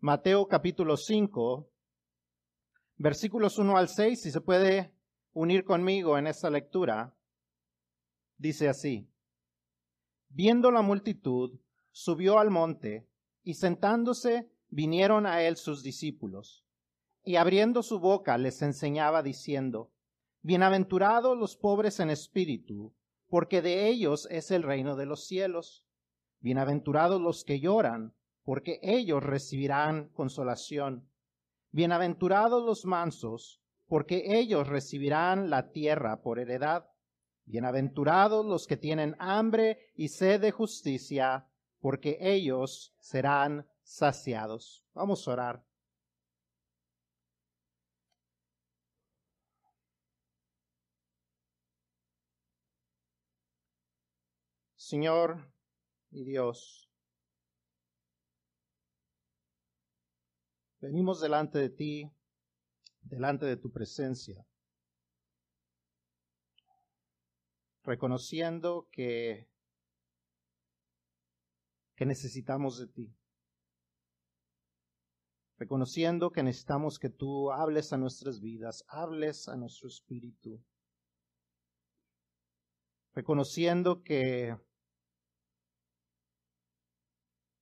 Mateo capítulo 5, versículos 1 al 6, si se puede unir conmigo en esta lectura, dice así, viendo la multitud, subió al monte y sentándose vinieron a él sus discípulos, y abriendo su boca les enseñaba diciendo, Bienaventurados los pobres en espíritu, porque de ellos es el reino de los cielos. Bienaventurados los que lloran, porque ellos recibirán consolación. Bienaventurados los mansos, porque ellos recibirán la tierra por heredad. Bienaventurados los que tienen hambre y sed de justicia, porque ellos serán saciados. Vamos a orar. Señor y Dios, Venimos delante de ti, delante de tu presencia, reconociendo que, que necesitamos de ti, reconociendo que necesitamos que tú hables a nuestras vidas, hables a nuestro espíritu, reconociendo que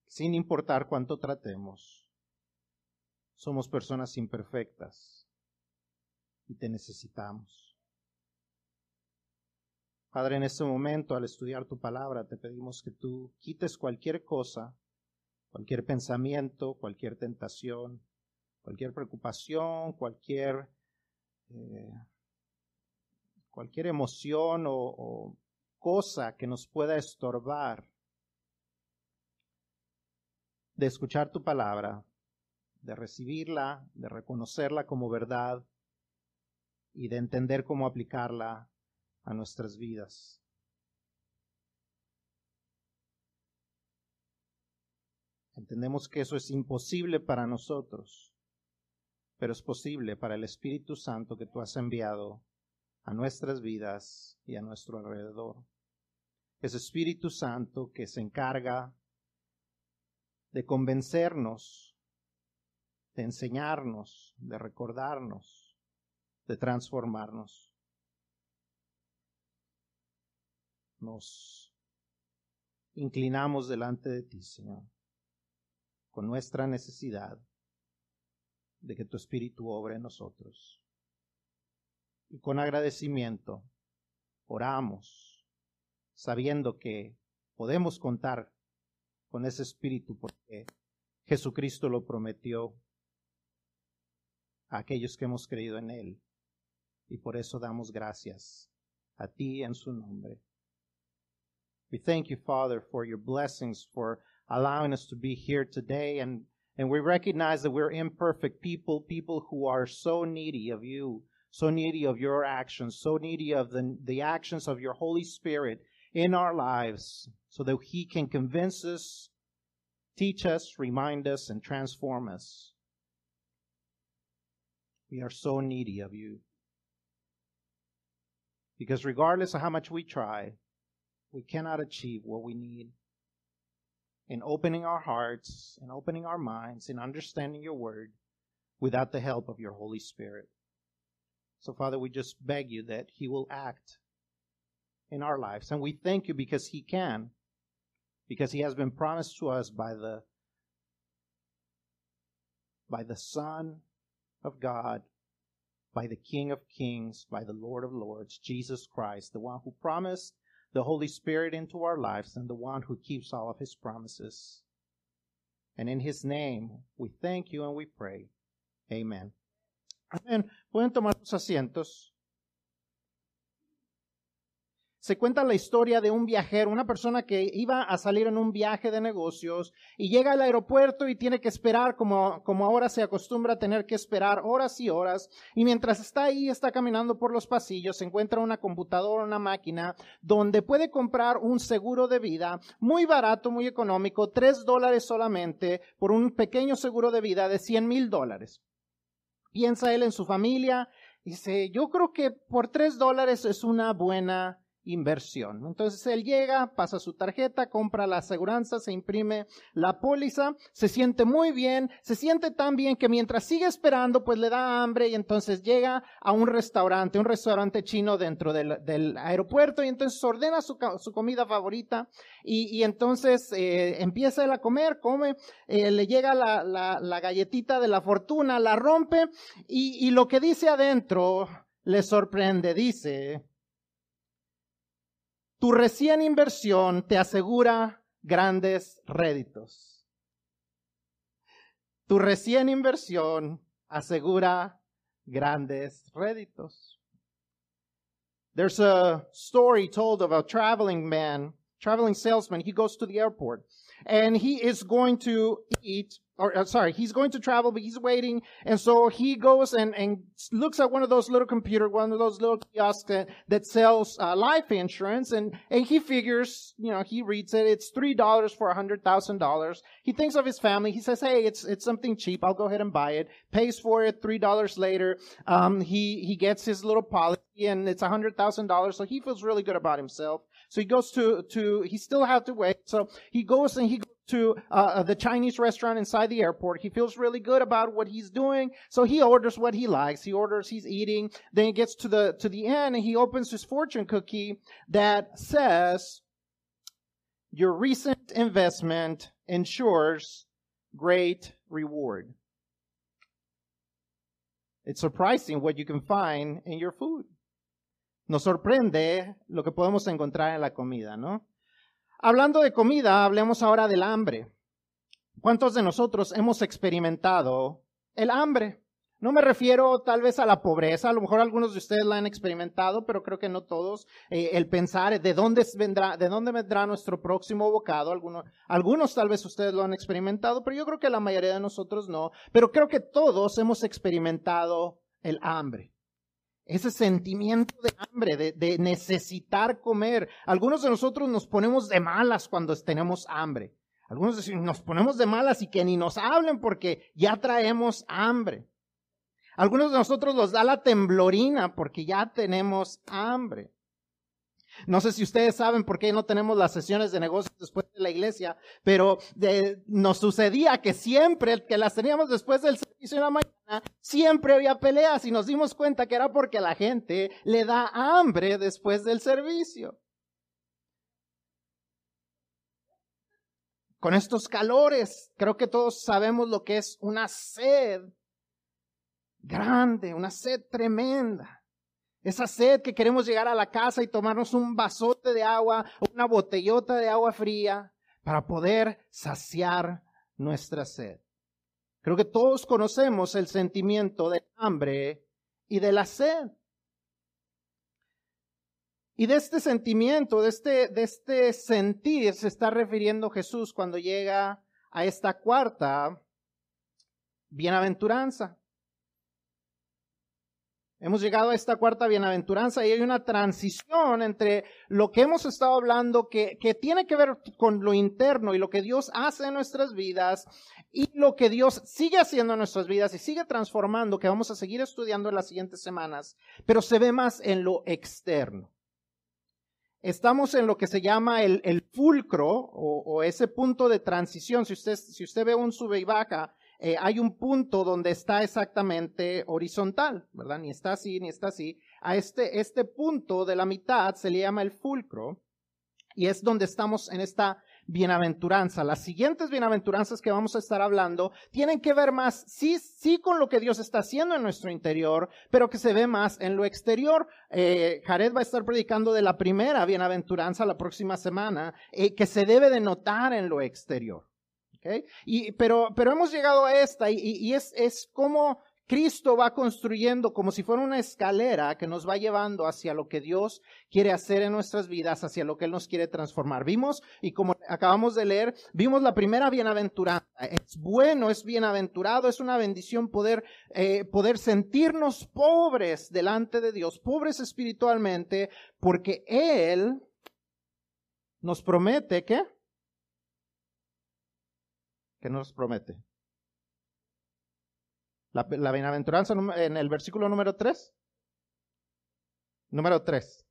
sin importar cuánto tratemos, somos personas imperfectas y te necesitamos. Padre, en este momento, al estudiar tu palabra, te pedimos que tú quites cualquier cosa, cualquier pensamiento, cualquier tentación, cualquier preocupación, cualquier, eh, cualquier emoción o, o cosa que nos pueda estorbar de escuchar tu palabra de recibirla, de reconocerla como verdad y de entender cómo aplicarla a nuestras vidas. Entendemos que eso es imposible para nosotros, pero es posible para el Espíritu Santo que tú has enviado a nuestras vidas y a nuestro alrededor. Es Espíritu Santo que se encarga de convencernos de enseñarnos, de recordarnos, de transformarnos. Nos inclinamos delante de ti, Señor, con nuestra necesidad de que tu Espíritu obre en nosotros. Y con agradecimiento oramos, sabiendo que podemos contar con ese Espíritu porque Jesucristo lo prometió a aquellos que hemos creído en Él. Y por eso damos gracias a ti en su nombre. We thank you, Father, for your blessings, for allowing us to be here today. And, and we recognize that we're imperfect people, people who are so needy of you, so needy of your actions, so needy of the, the actions of your Holy Spirit in our lives, so that He can convince us, teach us, remind us, and transform us. We are so needy of you. Because regardless of how much we try, we cannot achieve what we need. In opening our hearts, in opening our minds, in understanding your word without the help of your Holy Spirit. So, Father, we just beg you that He will act in our lives. And we thank you because He can, because He has been promised to us by the by the Son of God, by the King of Kings, by the Lord of Lords, Jesus Christ, the one who promised the Holy Spirit into our lives and the one who keeps all of his promises. And in his name, we thank you and we pray. Amen. Amén. Pueden tomar sus asientos. Se cuenta la historia de un viajero, una persona que iba a salir en un viaje de negocios y llega al aeropuerto y tiene que esperar como, como ahora se acostumbra a tener que esperar horas y horas. Y mientras está ahí, está caminando por los pasillos, se encuentra una computadora, una máquina donde puede comprar un seguro de vida muy barato, muy económico, tres dólares solamente por un pequeño seguro de vida de cien mil dólares. Piensa él en su familia, y dice, yo creo que por tres dólares es una buena inversión. Entonces él llega, pasa su tarjeta, compra la aseguranza, se imprime la póliza, se siente muy bien, se siente tan bien que mientras sigue esperando, pues le da hambre y entonces llega a un restaurante, un restaurante chino dentro del, aeropuerto y entonces ordena su, comida favorita y, entonces eh, empieza él a comer, come, eh, le llega la, galletita de la fortuna, la rompe y, y lo que dice adentro le sorprende, dice, tu recién inversión te asegura grandes réditos. Tu recién inversión asegura grandes réditos. There's a story told of a traveling man, traveling salesman. He goes to the airport and he is going to eat or uh, sorry, he's going to travel, but he's waiting. And so he goes and, and looks at one of those little computer, one of those little kiosks that, that sells uh, life insurance. And, and he figures, you know, he reads it. It's $3 for a $100,000. He thinks of his family. He says, Hey, it's, it's something cheap. I'll go ahead and buy it. Pays for it. $3 later. Um, he, he gets his little policy and it's a $100,000. So he feels really good about himself. So he goes to, to, he still have to wait. So he goes and he goes to uh, uh, the Chinese restaurant inside the airport. He feels really good about what he's doing. So he orders what he likes. He orders, he's eating. Then he gets to the, to the end and he opens his fortune cookie that says, your recent investment ensures great reward. It's surprising what you can find in your food. Nos sorprende lo que podemos encontrar en la comida, ¿no? Hablando de comida, hablemos ahora del hambre. ¿Cuántos de nosotros hemos experimentado el hambre? No me refiero tal vez a la pobreza, a lo mejor algunos de ustedes la han experimentado, pero creo que no todos. Eh, el pensar de dónde vendrá, de dónde vendrá nuestro próximo bocado. Algunos, algunos tal vez ustedes lo han experimentado, pero yo creo que la mayoría de nosotros no. Pero creo que todos hemos experimentado el hambre ese sentimiento de hambre, de, necesitar comer. Algunos de nosotros nos ponemos de malas cuando tenemos hambre. Algunos nos ponemos de malas y que ni nos hablen porque ya traemos hambre. Algunos de nosotros nos da la temblorina porque ya tenemos hambre. No sé si ustedes saben por qué no tenemos las sesiones de negocios después de la iglesia, pero nos sucedía que siempre que las teníamos después del de la mañana, siempre había peleas y nos dimos cuenta que era porque la gente le da hambre después del servicio. Con estos calores, creo que todos sabemos lo que es una sed grande, una sed tremenda. Esa sed que queremos llegar a la casa y tomarnos un vasote de agua una botellota de agua fría para poder saciar nuestra sed. Creo que todos conocemos el sentimiento de hambre y de la sed. Y de este sentimiento, de este, de este sentir, se está refiriendo Jesús cuando llega a esta cuarta bienaventuranza. Hemos llegado a esta cuarta bienaventuranza y hay una transición entre lo que hemos estado hablando que, que, tiene que ver con lo interno y lo que Dios hace en nuestras vidas y lo que Dios sigue haciendo en nuestras vidas y sigue transformando, que vamos a seguir estudiando en las siguientes semanas, pero se ve más en lo externo. Estamos en lo que se llama el, el fulcro o, ese punto de transición. Si usted, si usted ve un sube y baja, eh, hay un punto donde está exactamente horizontal, ¿verdad? Ni está así, ni está así. A este, este punto de la mitad se le llama el fulcro y es donde estamos en esta bienaventuranza. Las siguientes bienaventuranzas que vamos a estar hablando tienen que ver más, sí, sí con lo que Dios está haciendo en nuestro interior, pero que se ve más en lo exterior. Eh, Jared va a estar predicando de la primera bienaventuranza la próxima semana, eh, que se debe de notar en lo exterior. Y, pero, pero hemos llegado a esta y, es, es como Cristo va construyendo como si fuera una escalera que nos va llevando hacia lo que Dios quiere hacer en nuestras vidas, hacia lo que Él nos quiere transformar. Vimos, y como acabamos de leer, vimos la primera bienaventuranza. Es bueno, es bienaventurado, es una bendición poder, eh, poder sentirnos pobres delante de Dios, pobres espiritualmente, porque Él nos promete que ¿Qué nos promete? La, la bienaventuranza en el versículo número 3. Número 3.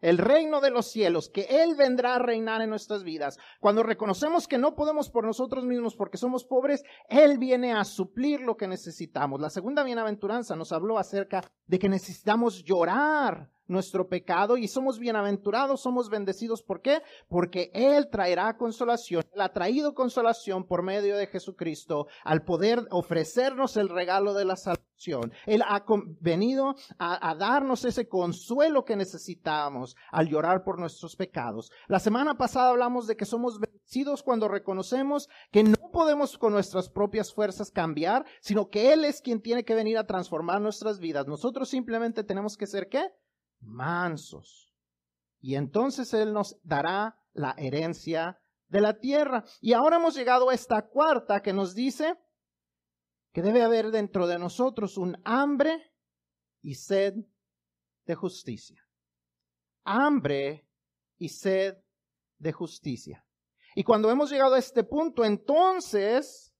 el reino de los cielos, que Él vendrá a reinar en nuestras vidas, cuando reconocemos que no podemos por nosotros mismos porque somos pobres, Él viene a suplir lo que necesitamos. La segunda bienaventuranza nos habló acerca de que necesitamos llorar nuestro pecado y somos bienaventurados, somos bendecidos. ¿Por qué? Porque Él traerá consolación. Él ha traído consolación por medio de Jesucristo al poder ofrecernos el regalo de la salvación. Él ha venido a, a darnos ese consuelo que necesitamos al llorar por nuestros pecados. La semana pasada hablamos de que somos bendecidos cuando reconocemos que no podemos con nuestras propias fuerzas cambiar, sino que Él es quien tiene que venir a transformar nuestras vidas. Nosotros simplemente tenemos que ser ¿qué? Mansos. Y entonces Él nos dará la herencia de la tierra. Y ahora hemos llegado a esta cuarta que nos dice que debe haber dentro de nosotros un hambre y sed de justicia. Hambre y sed de justicia. Y cuando hemos llegado a este punto, entonces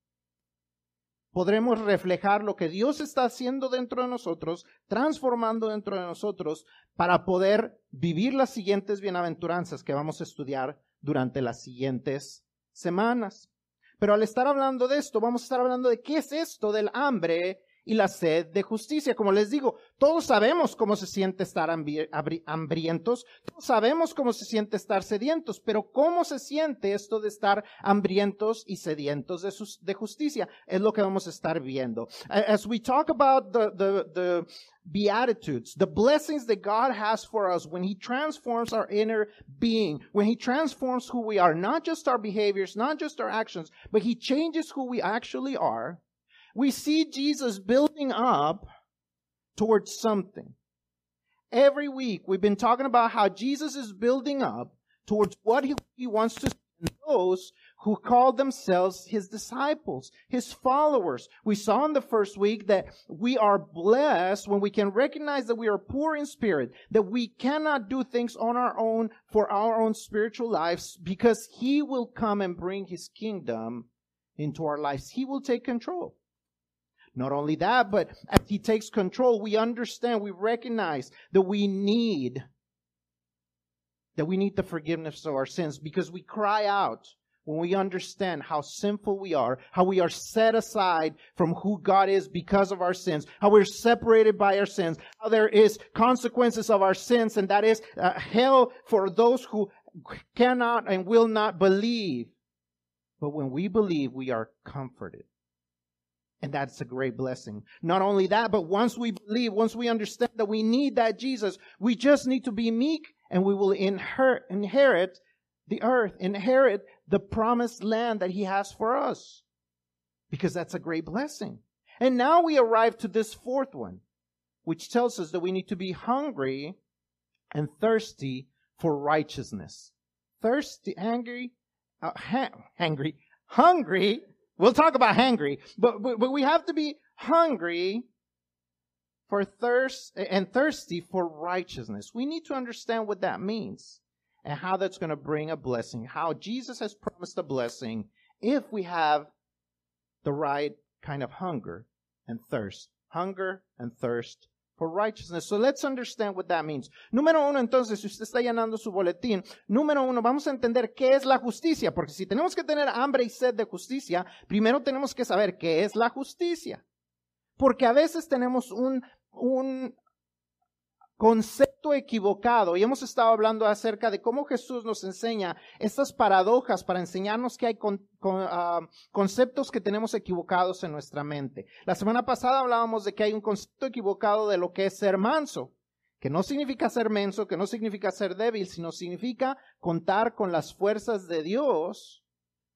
podremos reflejar lo que Dios está haciendo dentro de nosotros, transformando dentro de nosotros, para poder vivir las siguientes bienaventuranzas que vamos a estudiar durante las siguientes semanas. Pero al estar hablando de esto, vamos a estar hablando de qué es esto del hambre y la sed de justicia. Como les digo, todos sabemos cómo se siente estar hambrientos, todos sabemos cómo se siente estar sedientos, pero cómo se siente esto de estar hambrientos y sedientos de, de justicia es lo que vamos a estar viendo. As we talk about the, the, the beatitudes, the blessings that God has for us when He transforms our inner being, when He transforms who we are, not just our behaviors, not just our actions, but He changes who we actually are we see Jesus building up towards something. Every week, we've been talking about how Jesus is building up towards what he, he wants to those who call themselves his disciples, his followers. We saw in the first week that we are blessed when we can recognize that we are poor in spirit, that we cannot do things on our own for our own spiritual lives because he will come and bring his kingdom into our lives. He will take control. Not only that, but as He takes control, we understand, we recognize that we need, that we need the forgiveness of our sins because we cry out when we understand how sinful we are, how we are set aside from who God is because of our sins, how we're separated by our sins, how there is consequences of our sins, and that is uh, hell for those who cannot and will not believe. But when we believe, we are comforted. And that's a great blessing. Not only that, but once we believe, once we understand that we need that Jesus, we just need to be meek and we will inherit, inherit the earth, inherit the promised land that he has for us. Because that's a great blessing. And now we arrive to this fourth one, which tells us that we need to be hungry and thirsty for righteousness. Thirsty, angry, uh, ha- hungry We'll talk about hungry, but, but, but we have to be hungry for thirst and thirsty for righteousness. We need to understand what that means and how that's going to bring a blessing, how Jesus has promised a blessing if we have the right kind of hunger and thirst. Hunger and thirst for righteousness. So let's understand what that means. Número uno, entonces, si usted está llenando su boletín, número uno, vamos a entender qué es la justicia, porque si tenemos que tener hambre y sed de justicia, primero tenemos que saber qué es la justicia. Porque a veces tenemos un, un concepto equivocado y hemos estado hablando acerca de cómo Jesús nos enseña estas paradojas para enseñarnos que hay ah, conceptos que tenemos equivocados en nuestra mente. La semana pasada hablábamos de que hay un concepto equivocado de lo que es ser manso, que no significa ser menso, que no significa ser débil, sino significa contar con las fuerzas de Dios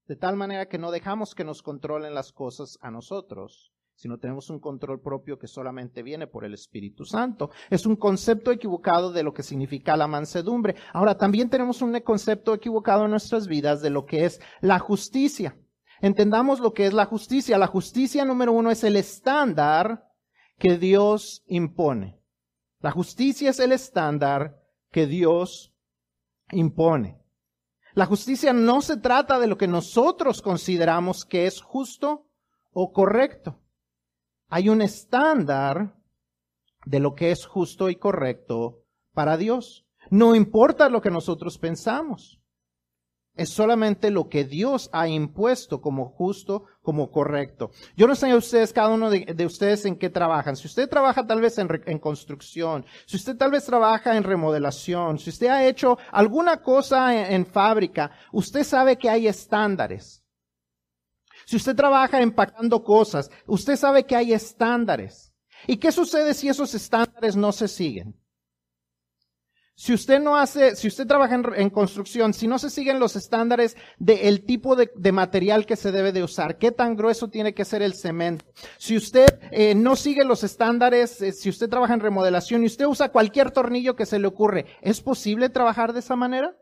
de tal manera que no dejamos que nos controlen las cosas a nosotros sino tenemos un control propio que solamente viene por el Espíritu Santo. Es un concepto equivocado de lo que significa la mansedumbre. Ahora, también tenemos un concepto equivocado en nuestras vidas de lo que es la justicia. Entendamos lo que es la justicia. La justicia número uno es el estándar que Dios impone. La justicia es el estándar que Dios impone. La justicia no se trata de lo que nosotros consideramos que es justo o correcto hay un estándar de lo que es justo y correcto para Dios. No importa lo que nosotros pensamos. Es solamente lo que Dios ha impuesto como justo, como correcto. Yo no sé a ustedes, cada uno de, ustedes en qué trabajan. Si usted trabaja tal vez en, construcción, si usted tal vez trabaja en remodelación, si usted ha hecho alguna cosa en fábrica, usted sabe que hay estándares. Si usted trabaja empacando cosas, usted sabe que hay estándares. ¿Y qué sucede si esos estándares no se siguen? Si usted no hace, si usted trabaja en, construcción, si no se siguen los estándares del tipo de, material que se debe de usar, qué tan grueso tiene que ser el cemento, si usted eh, no sigue los estándares, eh, si usted trabaja en remodelación y usted usa cualquier tornillo que se le ocurre, ¿es posible trabajar de esa manera?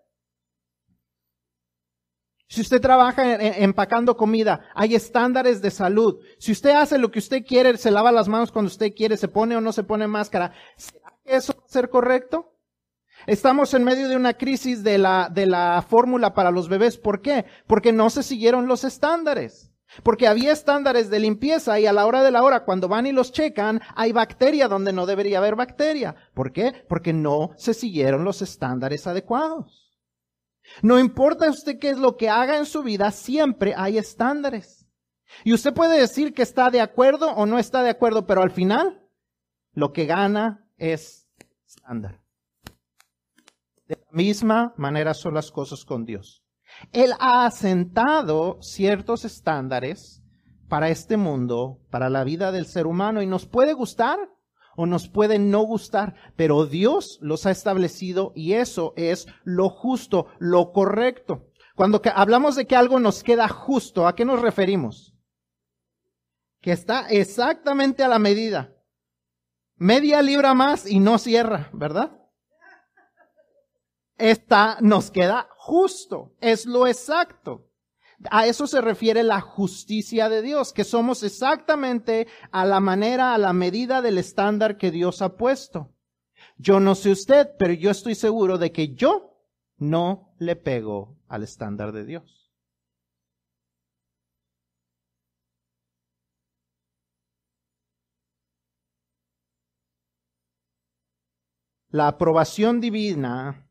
Si usted trabaja empacando comida, hay estándares de salud. Si usted hace lo que usted quiere, se lava las manos cuando usted quiere, se pone o no se pone máscara, ¿será que eso va a ser correcto? Estamos en medio de una crisis de la, de la fórmula para los bebés. ¿Por qué? Porque no se siguieron los estándares. Porque había estándares de limpieza y a la hora de la hora, cuando van y los checan, hay bacteria donde no debería haber bacteria. ¿Por qué? Porque no se siguieron los estándares adecuados. No importa usted qué es lo que haga en su vida, siempre hay estándares. Y usted puede decir que está de acuerdo o no está de acuerdo, pero al final, lo que gana es estándar. De la misma manera son las cosas con Dios. Él ha asentado ciertos estándares para este mundo, para la vida del ser humano, y nos puede gustar o nos puede no gustar, pero Dios los ha establecido y eso es lo justo, lo correcto. Cuando hablamos de que algo nos queda justo, ¿a qué nos referimos? Que está exactamente a la medida. Media libra más y no cierra, ¿verdad? esta nos queda justo, es lo exacto. A eso se refiere la justicia de Dios, que somos exactamente a la manera, a la medida del estándar que Dios ha puesto. Yo no sé usted, pero yo estoy seguro de que yo no le pego al estándar de Dios. La aprobación divina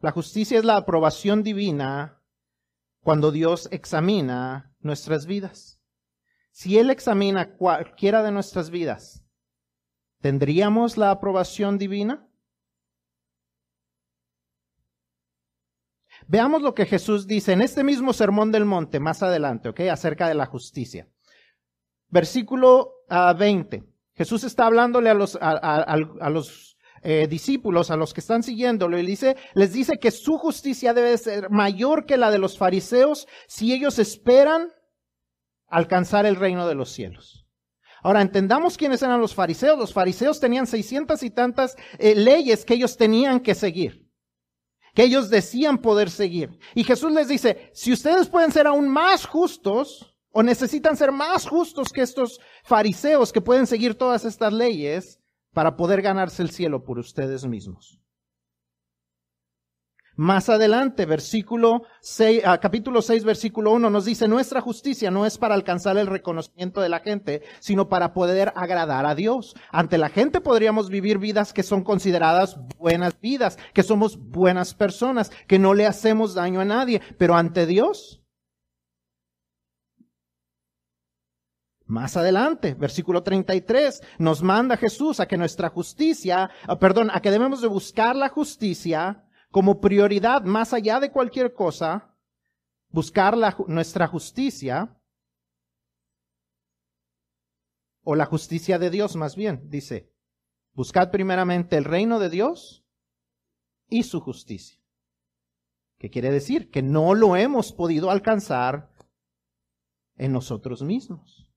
la justicia es la aprobación divina cuando Dios examina nuestras vidas. Si Él examina cualquiera de nuestras vidas, ¿tendríamos la aprobación divina? Veamos lo que Jesús dice en este mismo sermón del monte, más adelante, ¿ok? Acerca de la justicia. Versículo 20. Ah, Jesús está hablándole a los, a los eh, discípulos, a los que están siguiéndolo, y dice, les dice que su justicia debe ser mayor que la de los fariseos si ellos esperan alcanzar el reino de los cielos. Ahora, entendamos quiénes eran los fariseos. Los fariseos tenían seiscientas y tantas eh, leyes que ellos tenían que seguir, que ellos decían poder seguir. Y Jesús les dice, si ustedes pueden ser aún más justos, o necesitan ser más justos que estos fariseos que pueden seguir todas estas leyes, para poder ganarse el cielo por ustedes mismos. Más adelante, versículo 6, ah, capítulo 6, versículo 1 nos dice, nuestra justicia no es para alcanzar el reconocimiento de la gente, sino para poder agradar a Dios. Ante la gente podríamos vivir vidas que son consideradas buenas vidas, que somos buenas personas, que no le hacemos daño a nadie, pero ante Dios Más adelante, versículo 33, nos manda Jesús a que nuestra justicia, ah, perdón, a que debemos de buscar la justicia como prioridad más allá de cualquier cosa, buscar la, nuestra justicia, o la justicia de Dios más bien, dice, buscad primeramente el reino de Dios y su justicia. ¿Qué quiere decir? Que no lo hemos podido alcanzar en nosotros mismos.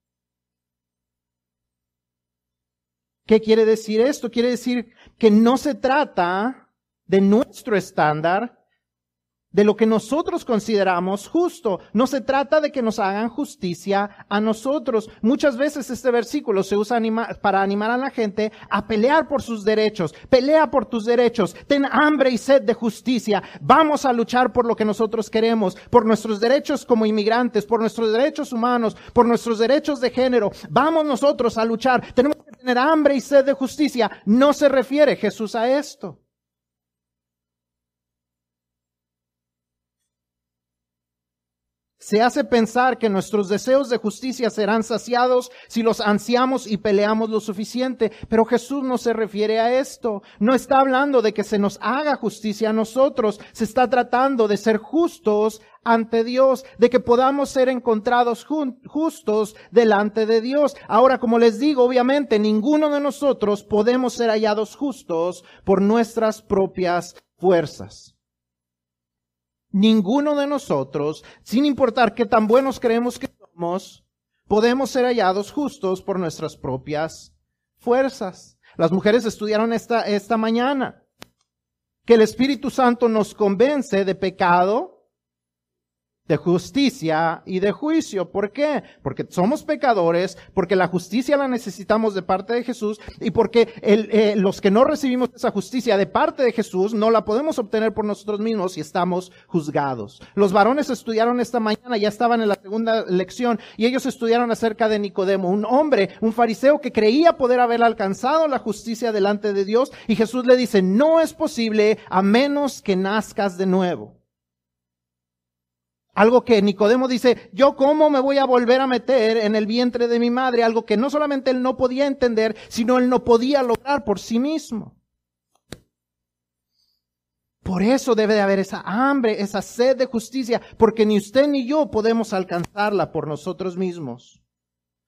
¿Qué quiere decir esto? Quiere decir que no se trata de nuestro estándar, de lo que nosotros consideramos justo. No se trata de que nos hagan justicia a nosotros. Muchas veces este versículo se usa para animar a la gente a pelear por sus derechos. Pelea por tus derechos. Ten hambre y sed de justicia. Vamos a luchar por lo que nosotros queremos, por nuestros derechos como inmigrantes, por nuestros derechos humanos, por nuestros derechos de género. Vamos nosotros a luchar. Tenemos tener hambre y sed de justicia. No se refiere Jesús a esto. Se hace pensar que nuestros deseos de justicia serán saciados si los ansiamos y peleamos lo suficiente. Pero Jesús no se refiere a esto. No está hablando de que se nos haga justicia a nosotros. Se está tratando de ser justos ante Dios, de que podamos ser encontrados justos delante de Dios. Ahora, como les digo, obviamente ninguno de nosotros podemos ser hallados justos por nuestras propias fuerzas. Ninguno de nosotros, sin importar qué tan buenos creemos que somos, podemos ser hallados justos por nuestras propias fuerzas. Las mujeres estudiaron esta, esta mañana que el Espíritu Santo nos convence de pecado, de justicia y de juicio. ¿Por qué? Porque somos pecadores, porque la justicia la necesitamos de parte de Jesús y porque eh, los que no recibimos esa justicia de parte de Jesús no la podemos obtener por nosotros mismos y estamos juzgados. Los varones estudiaron esta mañana, ya estaban en la segunda lección y ellos estudiaron acerca de Nicodemo, un hombre, un fariseo que creía poder haber alcanzado la justicia delante de Dios y Jesús le dice, no es posible a menos que nazcas de nuevo. Algo que Nicodemo dice, yo cómo me voy a volver a meter en el vientre de mi madre, algo que no solamente él no podía entender, sino él no podía lograr por sí mismo. Por eso debe de haber esa hambre, esa sed de justicia, porque ni usted ni yo podemos alcanzarla por nosotros mismos.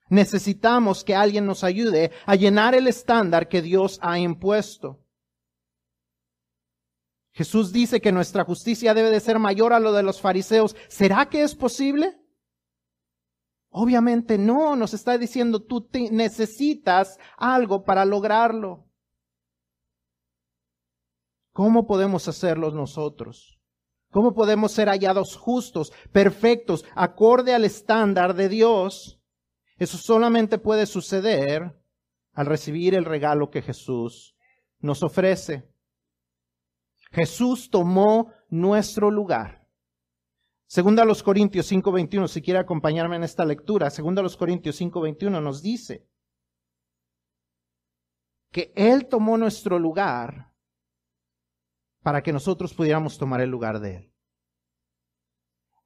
Necesitamos que alguien nos ayude a llenar el estándar que Dios ha impuesto. Jesús dice que nuestra justicia debe de ser mayor a lo de los fariseos. ¿Será que es posible? Obviamente no, nos está diciendo tú necesitas algo para lograrlo. ¿Cómo podemos hacerlo nosotros? ¿Cómo podemos ser hallados justos, perfectos, acorde al estándar de Dios? Eso solamente puede suceder al recibir el regalo que Jesús nos ofrece. Jesús tomó nuestro lugar. Segunda a los Corintios 5:21, si quiere acompañarme en esta lectura, segunda a los Corintios 5:21 nos dice que Él tomó nuestro lugar para que nosotros pudiéramos tomar el lugar de Él.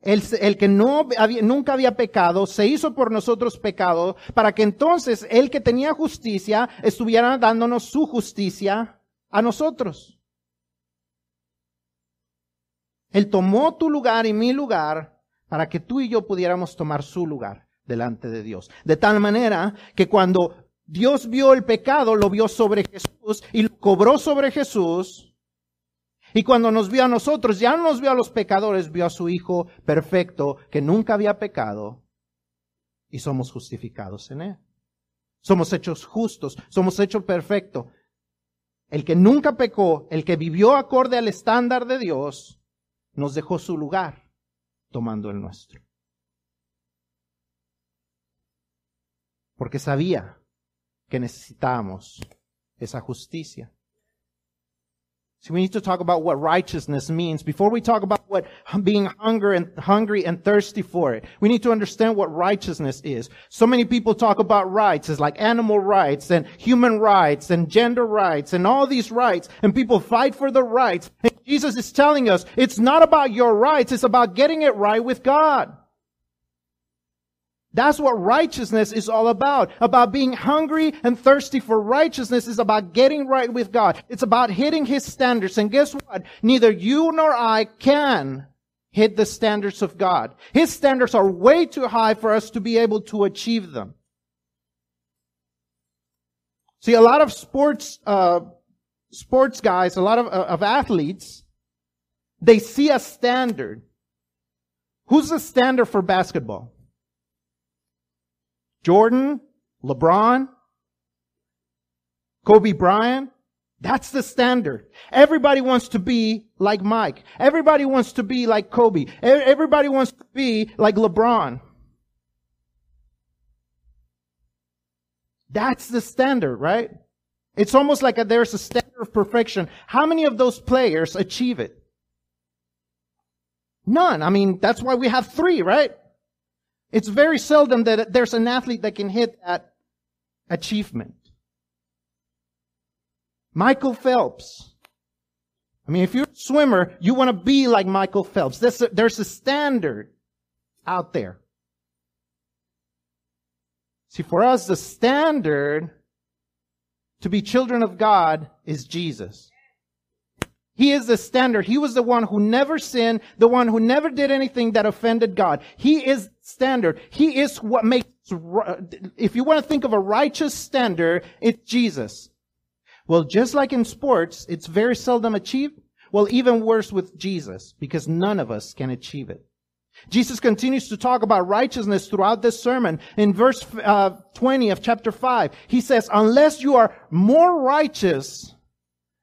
El, que no nunca había pecado, se hizo por nosotros pecado, para que entonces el que tenía justicia estuviera dándonos su justicia a nosotros. Él tomó tu lugar y mi lugar para que tú y yo pudiéramos tomar su lugar delante de Dios. De tal manera que cuando Dios vio el pecado, lo vio sobre Jesús y lo cobró sobre Jesús. Y cuando nos vio a nosotros, ya no nos vio a los pecadores, vio a su Hijo perfecto que nunca había pecado y somos justificados en Él. Somos hechos justos, somos hechos perfectos. El que nunca pecó, el que vivió acorde al estándar de Dios, nos dejó su lugar tomando el nuestro. Porque sabía que necesitábamos esa justicia. So we need to talk about what righteousness means before we talk about what being hungry and hungry and thirsty for it. We need to understand what righteousness is. So many people talk about rights as like animal rights and human rights and gender rights and all these rights and people fight for the rights. Jesus is telling us it's not about your rights, it's about getting it right with God. That's what righteousness is all about. About being hungry and thirsty for righteousness is about getting right with God. It's about hitting His standards. And guess what? Neither you nor I can hit the standards of God. His standards are way too high for us to be able to achieve them. See, a lot of sports, uh, sports guys, a lot of, uh, of athletes, they see a standard. Who's the standard for basketball? Jordan, LeBron, Kobe Bryant. That's the standard. Everybody wants to be like Mike. Everybody wants to be like Kobe. Everybody wants to be like LeBron. That's the standard, right? It's almost like a, there's a standard of perfection. How many of those players achieve it? None. I mean, that's why we have three, right? It's very seldom that there's an athlete that can hit that achievement. Michael Phelps. I mean, if you're a swimmer, you want to be like Michael Phelps. There's a, there's a standard out there. See, for us, the standard to be children of God is Jesus. He is the standard. He was the one who never sinned, the one who never did anything that offended God. He is standard. He is what makes, if you want to think of a righteous standard, it's Jesus. Well, just like in sports, it's very seldom achieved. Well, even worse with Jesus, because none of us can achieve it. Jesus continues to talk about righteousness throughout this sermon. In verse uh, 20 of chapter 5, he says, unless you are more righteous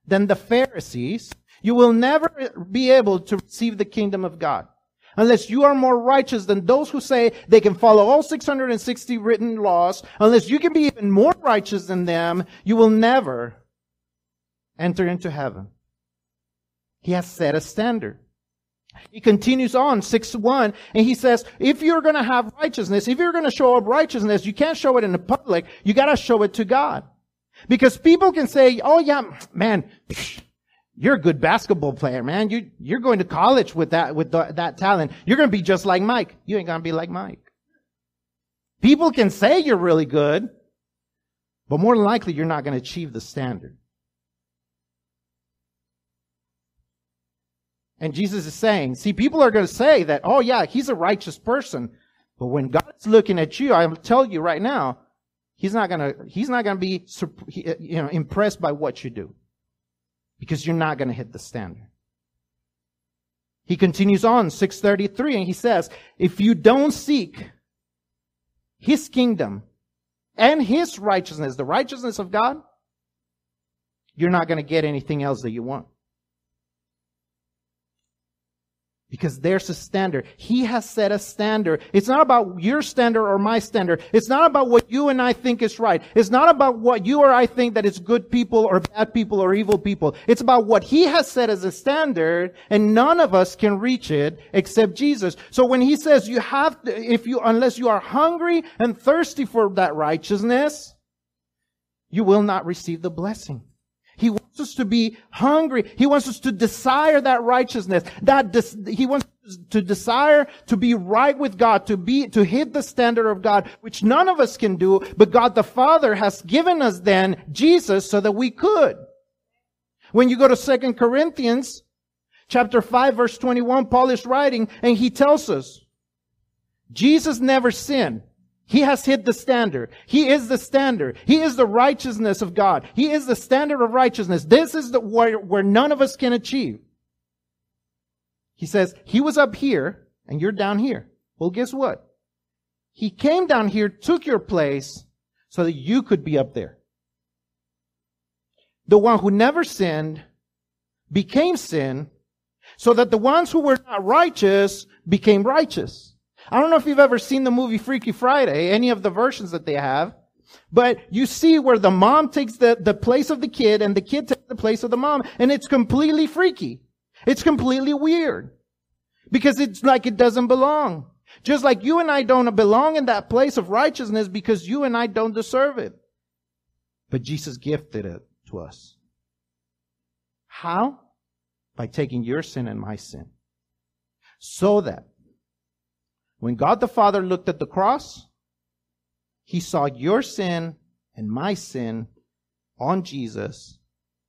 than the Pharisees, you will never be able to receive the kingdom of God. Unless you are more righteous than those who say they can follow all 660 written laws, unless you can be even more righteous than them, you will never enter into heaven. He has set a standard. He continues on, 6-1, and he says, if you're gonna have righteousness, if you're gonna show up righteousness, you can't show it in the public, you gotta show it to God. Because people can say, oh yeah, man, you're a good basketball player, man. You, you're going to college with that, with the, that talent. You're gonna be just like Mike. You ain't gonna be like Mike. People can say you're really good, but more than likely you're not gonna achieve the standard. And Jesus is saying, see, people are going to say that, oh yeah, he's a righteous person. But when God's looking at you, I'm tell you right now, he's not going to, he's not going to be, uh, you know, impressed by what you do. Because you're not going to hit the standard. He continues on, 633, and he says, if you don't seek his kingdom and his righteousness, the righteousness of God, you're not going to get anything else that you want. Because there's a standard. He has set a standard. It's not about your standard or my standard. It's not about what you and I think is right. It's not about what you or I think that is good people or bad people or evil people. It's about what He has set as a standard and none of us can reach it except Jesus. So when He says you have to, if you, unless you are hungry and thirsty for that righteousness, you will not receive the blessing. He wants us to be hungry. He wants us to desire that righteousness. That des- he wants to desire to be right with God, to be, to hit the standard of God, which none of us can do, but God the Father has given us then Jesus so that we could. When you go to Second Corinthians chapter 5 verse 21, Paul is writing and he tells us, Jesus never sinned. He has hit the standard. He is the standard. He is the righteousness of God. He is the standard of righteousness. This is the where, where none of us can achieve. He says, he was up here and you're down here. Well, guess what? He came down here, took your place so that you could be up there. The one who never sinned became sin so that the ones who were not righteous became righteous. I don't know if you've ever seen the movie Freaky Friday, any of the versions that they have, but you see where the mom takes the, the place of the kid and the kid takes the place of the mom, and it's completely freaky. It's completely weird. Because it's like it doesn't belong. Just like you and I don't belong in that place of righteousness because you and I don't deserve it. But Jesus gifted it to us. How? By taking your sin and my sin. So that when God the Father looked at the cross, he saw your sin and my sin on Jesus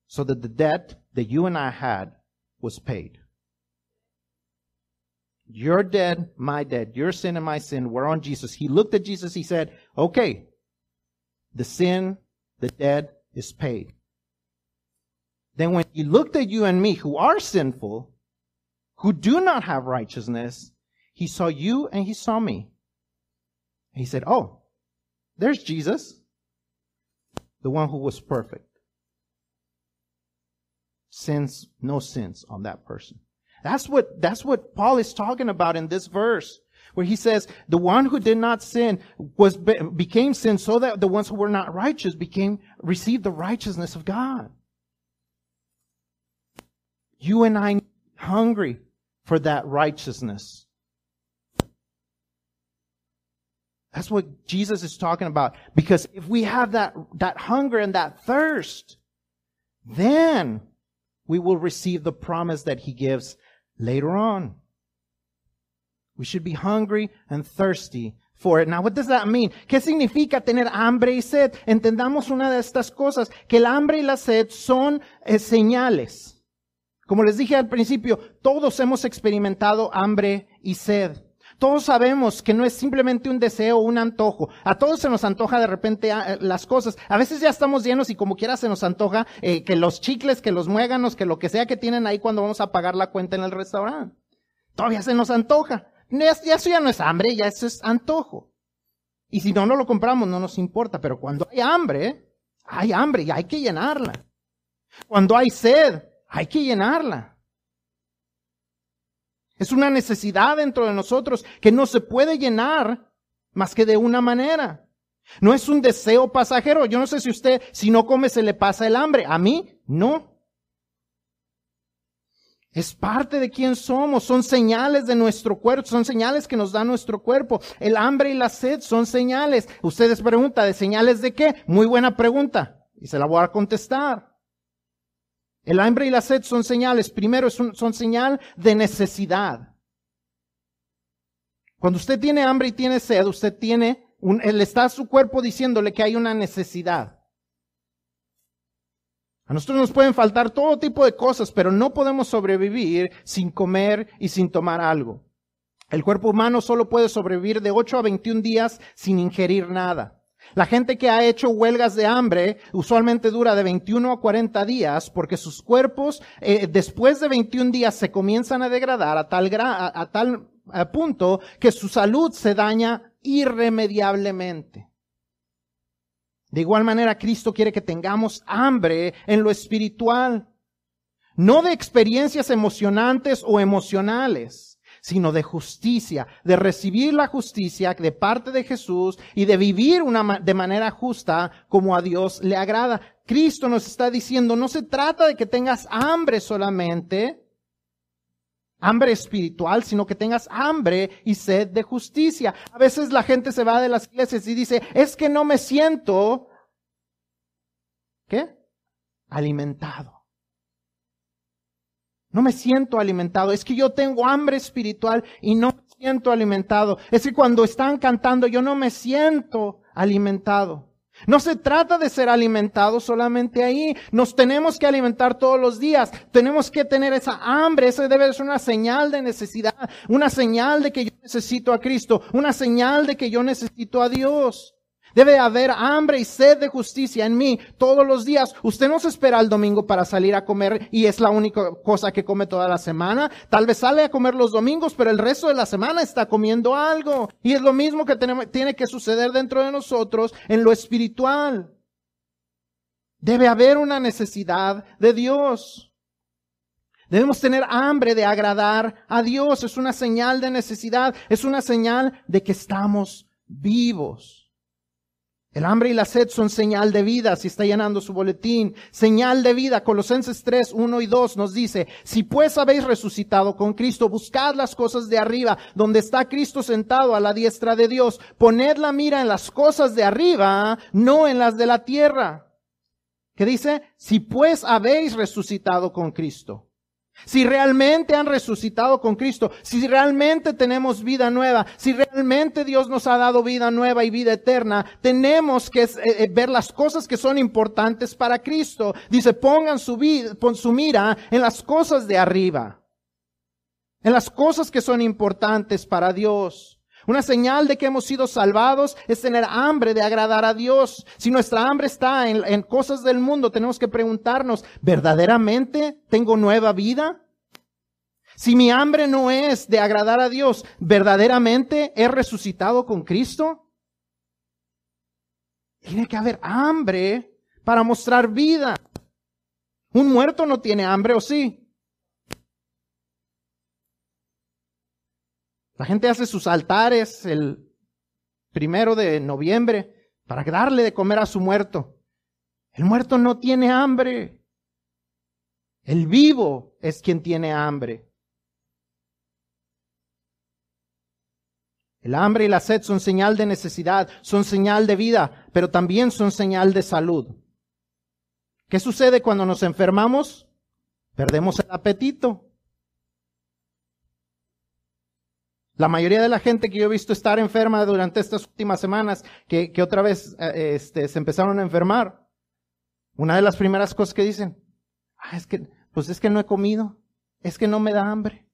so that the debt that you and I had was paid. Your debt, my debt, your sin and my sin were on Jesus. He looked at Jesus, he said, okay, the sin, the debt is paid. Then when he looked at you and me who are sinful, who do not have righteousness, he saw you and he saw me. And he said, Oh, there's Jesus, the one who was perfect. Sins, no sins on that person. That's what, that's what Paul is talking about in this verse where he says the one who did not sin was became sin so that the ones who were not righteous became received the righteousness of God. You and I hungry for that righteousness. That's what Jesus is talking about. Because if we have that, that hunger and that thirst, then we will receive the promise that he gives later on. We should be hungry and thirsty for it. Now, what does that mean? ¿Qué significa tener hambre y sed? Entendamos una de estas cosas, que el hambre y la sed son eh, señales. Como les dije al principio, todos hemos experimentado hambre y sed. Todos sabemos que no es simplemente un deseo un antojo. A todos se nos antoja de repente ah, las cosas. A veces ya estamos llenos y como quiera se nos antoja eh, que los chicles, que los muéganos, que lo que sea que tienen ahí cuando vamos a pagar la cuenta en el restaurante. Todavía se nos antoja. Ya, eso ya no es hambre, ya eso es antojo. Y si no, no lo compramos, no nos importa. Pero cuando hay hambre, hay hambre y hay que llenarla. Cuando hay sed, hay que llenarla. Es una necesidad dentro de nosotros que no se puede llenar más que de una manera. No es un deseo pasajero. Yo no sé si usted, si no come, se le pasa el hambre. A mí, no. Es parte de quién somos, son señales de nuestro cuerpo, son señales que nos da nuestro cuerpo. El hambre y la sed son señales. Ustedes preguntan, ¿de señales de qué? Muy buena pregunta. Y se la voy a contestar. El hambre y la sed son señales. Primero, son señal de necesidad. Cuando usted tiene hambre y tiene sed, usted tiene, un, él está a su cuerpo diciéndole que hay una necesidad. A nosotros nos pueden faltar todo tipo de cosas, pero no podemos sobrevivir sin comer y sin tomar algo. El cuerpo humano solo puede sobrevivir de 8 a 21 días sin ingerir nada. La gente que ha hecho huelgas de hambre usualmente dura de 21 a 40 días porque sus cuerpos eh, después de 21 días se comienzan a degradar a tal, a tal punto que su salud se daña irremediablemente. De igual manera, Cristo quiere que tengamos hambre en lo espiritual, no de experiencias emocionantes o emocionales, sino de justicia, de recibir la justicia de parte de Jesús y de vivir una, de manera justa como a Dios le agrada. Cristo nos está diciendo, no se trata de que tengas hambre solamente, hambre espiritual, sino que tengas hambre y sed de justicia. A veces la gente se va de las iglesias y dice, es que no me siento, ¿qué? Alimentado. No me siento alimentado. Es que yo tengo hambre espiritual y no me siento alimentado. Es que cuando están cantando yo no me siento alimentado. No se trata de ser alimentados solamente ahí. Nos tenemos que alimentar todos los días. Tenemos que tener esa hambre. Esa debe ser una señal de necesidad. Una señal de que yo necesito a Cristo. Una señal de que yo necesito a Dios. Debe haber hambre y sed de justicia en mí todos los días. Usted no se espera el domingo para salir a comer y es la única cosa que come toda la semana. Tal vez sale a comer los domingos, pero el resto de la semana está comiendo algo. Y es lo mismo que tiene que suceder dentro de nosotros en lo espiritual. Debe haber una necesidad de Dios. Debemos tener hambre de agradar a Dios. Es una señal de necesidad. Es una señal de que estamos vivos. El hambre y la sed son señal de vida, si está llenando su boletín. Señal de vida. Colosenses 3, 1 y 2 nos dice, si pues habéis resucitado con Cristo, buscad las cosas de arriba, donde está Cristo sentado a la diestra de Dios. Poned la mira en las cosas de arriba, no en las de la tierra. ¿Qué dice? Si pues habéis resucitado con Cristo. Si realmente han resucitado con Cristo, si realmente tenemos vida nueva, si realmente Dios nos ha dado vida nueva y vida eterna, tenemos que eh, eh, ver las cosas que son importantes para Cristo. Dice, pongan su, vida, su mira en las cosas de arriba, en las cosas que son importantes para Dios. Una señal de que hemos sido salvados es tener hambre de agradar a Dios. Si nuestra hambre está en, cosas del mundo, tenemos que preguntarnos, ¿verdaderamente tengo nueva vida? Si mi hambre no es de agradar a Dios, ¿verdaderamente he resucitado con Cristo? Tiene que haber hambre para mostrar vida. Un muerto no tiene hambre, ¿o sí? La gente hace sus altares el primero de noviembre para darle de comer a su muerto. El muerto no tiene hambre. El vivo es quien tiene hambre. El hambre y la sed son señal de necesidad, son señal de vida, pero también son señal de salud. ¿Qué sucede cuando nos enfermamos? Perdemos el apetito. La mayoría de la gente que yo he visto estar enferma durante estas últimas semanas, que, que otra vez eh, este, se empezaron a enfermar, una de las primeras cosas que dicen, ah, es que, pues es que no he comido, es que no me da hambre.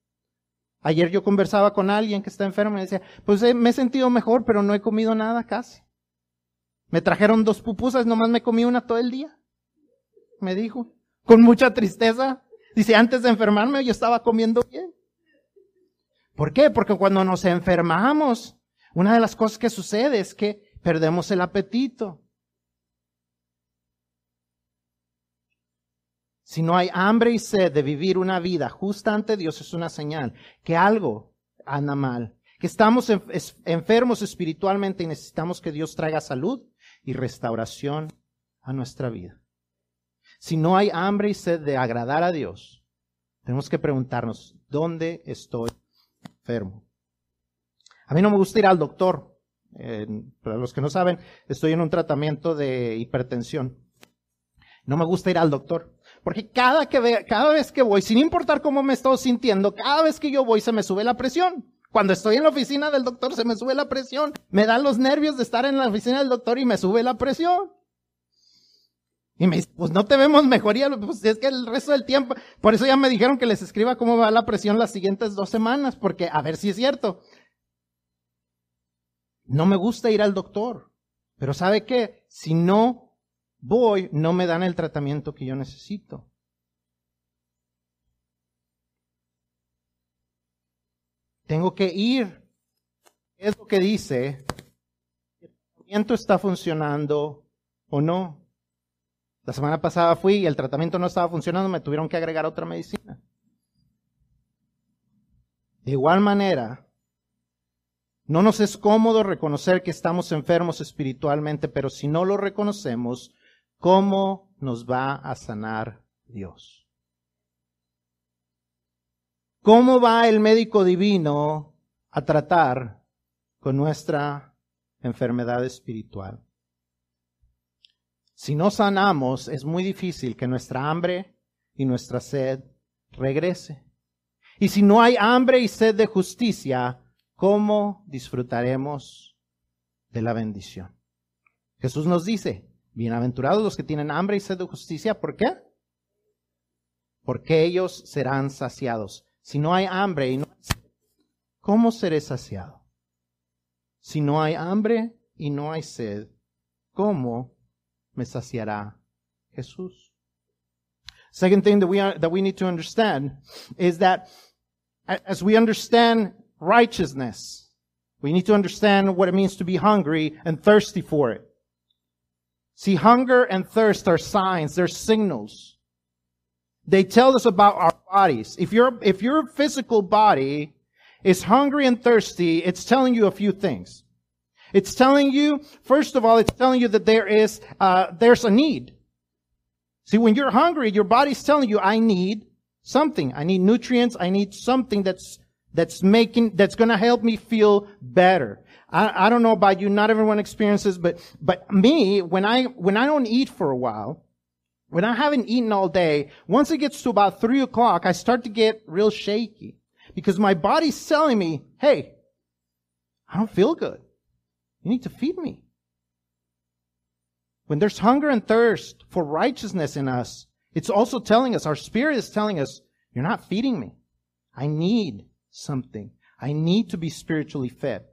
Ayer yo conversaba con alguien que está enfermo y decía, pues eh, me he sentido mejor, pero no he comido nada casi. Me trajeron dos pupusas, nomás me comí una todo el día. Me dijo, con mucha tristeza. Dice, antes de enfermarme yo estaba comiendo bien. ¿Por qué? Porque cuando nos enfermamos, una de las cosas que sucede es que perdemos el apetito. Si no hay hambre y sed de vivir una vida justa ante Dios, es una señal que algo anda mal, que estamos enfermos espiritualmente y necesitamos que Dios traiga salud y restauración a nuestra vida. Si no hay hambre y sed de agradar a Dios, tenemos que preguntarnos, ¿dónde estoy enfermo. A mí no me gusta ir al doctor. para los que no saben, estoy en un tratamiento de hipertensión. No me gusta ir al doctor. Porque cada, que cada vez que voy, sin importar cómo me estoy sintiendo, cada vez que yo voy se me sube la presión. Cuando estoy en la oficina del doctor se me sube la presión. Me dan los nervios de estar en la oficina del doctor y me sube la presión. Y me dice, pues no te vemos mejoría, pues es que el resto del tiempo, por eso ya me dijeron que les escriba cómo va la presión las siguientes dos semanas, porque a ver si es cierto. No me gusta ir al doctor, pero ¿sabe qué? Si no voy, no me dan el tratamiento que yo necesito. Tengo que ir. es lo que dice? ¿El tratamiento está funcionando o no? La semana pasada fui y el tratamiento no estaba funcionando, me tuvieron que agregar otra medicina. De igual manera, no nos es cómodo reconocer que estamos enfermos espiritualmente, pero si no lo reconocemos, ¿cómo nos va a sanar Dios? ¿Cómo va el médico divino a tratar con nuestra enfermedad espiritual? Si no sanamos, es muy difícil que nuestra hambre y nuestra sed regrese. Y si no hay hambre y sed de justicia, ¿cómo disfrutaremos de la bendición? Jesús nos dice, bienaventurados los que tienen hambre y sed de justicia, ¿por qué? Porque ellos serán saciados. Si no hay hambre y no hay sed, ¿cómo seré saciado? Si no hay hambre y no hay sed, ¿cómo me saciará Jesús. Second thing that we, are, that we need to understand is that as we understand righteousness, we need to understand what it means to be hungry and thirsty for it. See, hunger and thirst are signs, they're signals. They tell us about our bodies. If your, if your physical body is hungry and thirsty, it's telling you a few things. It's telling you, first of all, it's telling you that there is, uh, there's a need. See, when you're hungry, your body's telling you, I need something. I need nutrients. I need something that's, that's making, that's gonna help me feel better. I, I don't know about you, not everyone experiences, but, but me, when I, when I don't eat for a while, when I haven't eaten all day, once it gets to about three o'clock, I start to get real shaky because my body's telling me, hey, I don't feel good. You need to feed me. When there's hunger and thirst for righteousness in us, it's also telling us, our spirit is telling us, you're not feeding me. I need something. I need to be spiritually fed.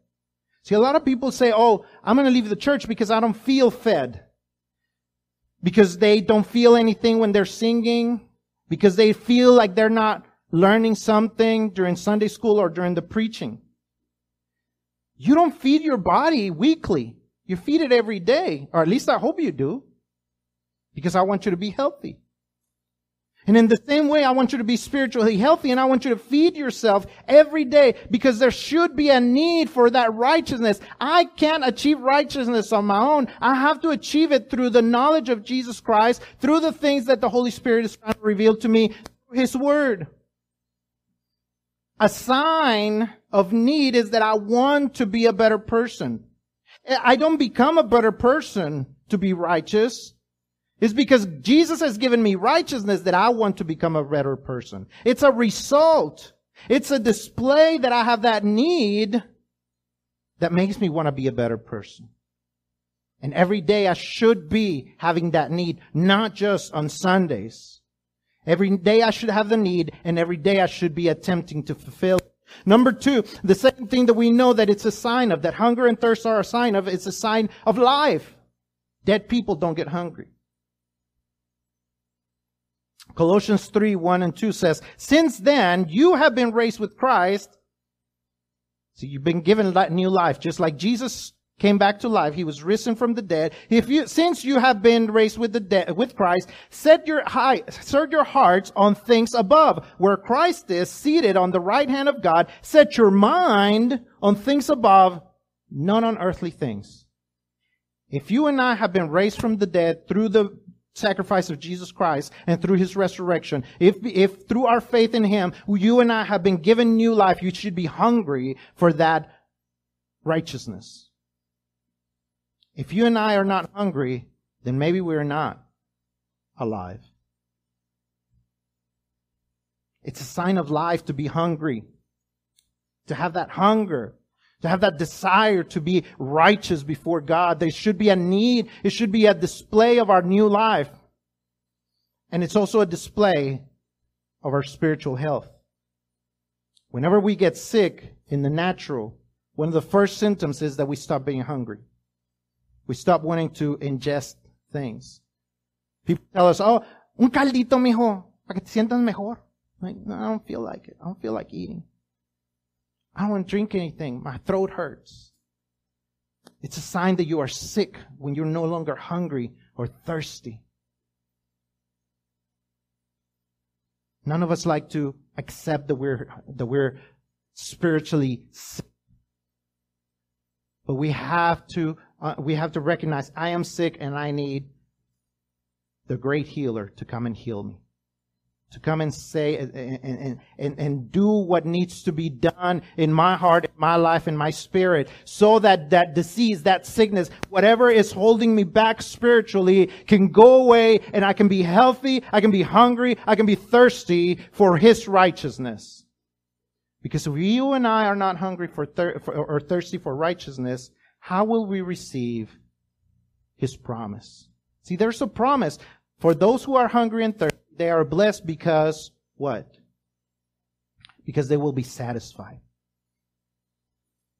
See, a lot of people say, oh, I'm going to leave the church because I don't feel fed. Because they don't feel anything when they're singing. Because they feel like they're not learning something during Sunday school or during the preaching. You don't feed your body weekly. You feed it every day, or at least I hope you do, because I want you to be healthy. And in the same way, I want you to be spiritually healthy and I want you to feed yourself every day because there should be a need for that righteousness. I can't achieve righteousness on my own. I have to achieve it through the knowledge of Jesus Christ, through the things that the Holy Spirit is trying to reveal to me through His Word. A sign of need is that I want to be a better person. I don't become a better person to be righteous. It's because Jesus has given me righteousness that I want to become a better person. It's a result. It's a display that I have that need that makes me want to be a better person. And every day I should be having that need, not just on Sundays. Every day I should have the need, and every day I should be attempting to fulfill. Number two, the second thing that we know that it's a sign of, that hunger and thirst are a sign of, it's a sign of life. Dead people don't get hungry. Colossians 3, 1 and 2 says, Since then, you have been raised with Christ. So you've been given that new life, just like Jesus came back to life. He was risen from the dead. If you, since you have been raised with the dead, with Christ, set your high, set your hearts on things above, where Christ is seated on the right hand of God. Set your mind on things above, not on earthly things. If you and I have been raised from the dead through the sacrifice of Jesus Christ and through his resurrection, if, if through our faith in him, you and I have been given new life, you should be hungry for that righteousness. If you and I are not hungry, then maybe we're not alive. It's a sign of life to be hungry, to have that hunger, to have that desire to be righteous before God. There should be a need. It should be a display of our new life. And it's also a display of our spiritual health. Whenever we get sick in the natural, one of the first symptoms is that we stop being hungry. We stop wanting to ingest things. People tell us, oh, un caldito, mijo, para que te sientas mejor. Like, no, I don't feel like it. I don't feel like eating. I don't want to drink anything. My throat hurts. It's a sign that you are sick when you're no longer hungry or thirsty. None of us like to accept that we're, that we're spiritually sick. But we have to, uh, we have to recognize I am sick and I need the great healer to come and heal me to come and say and, and, and, do what needs to be done in my heart, in my life, in my spirit, so that that disease, that sickness, whatever is holding me back spiritually can go away and I can be healthy, I can be hungry, I can be thirsty for His righteousness. Because if you and I are not hungry for, thir- for or thirsty for righteousness, how will we receive His promise? See, there's a promise for those who are hungry and thirsty they are blessed because what? Because they will be satisfied.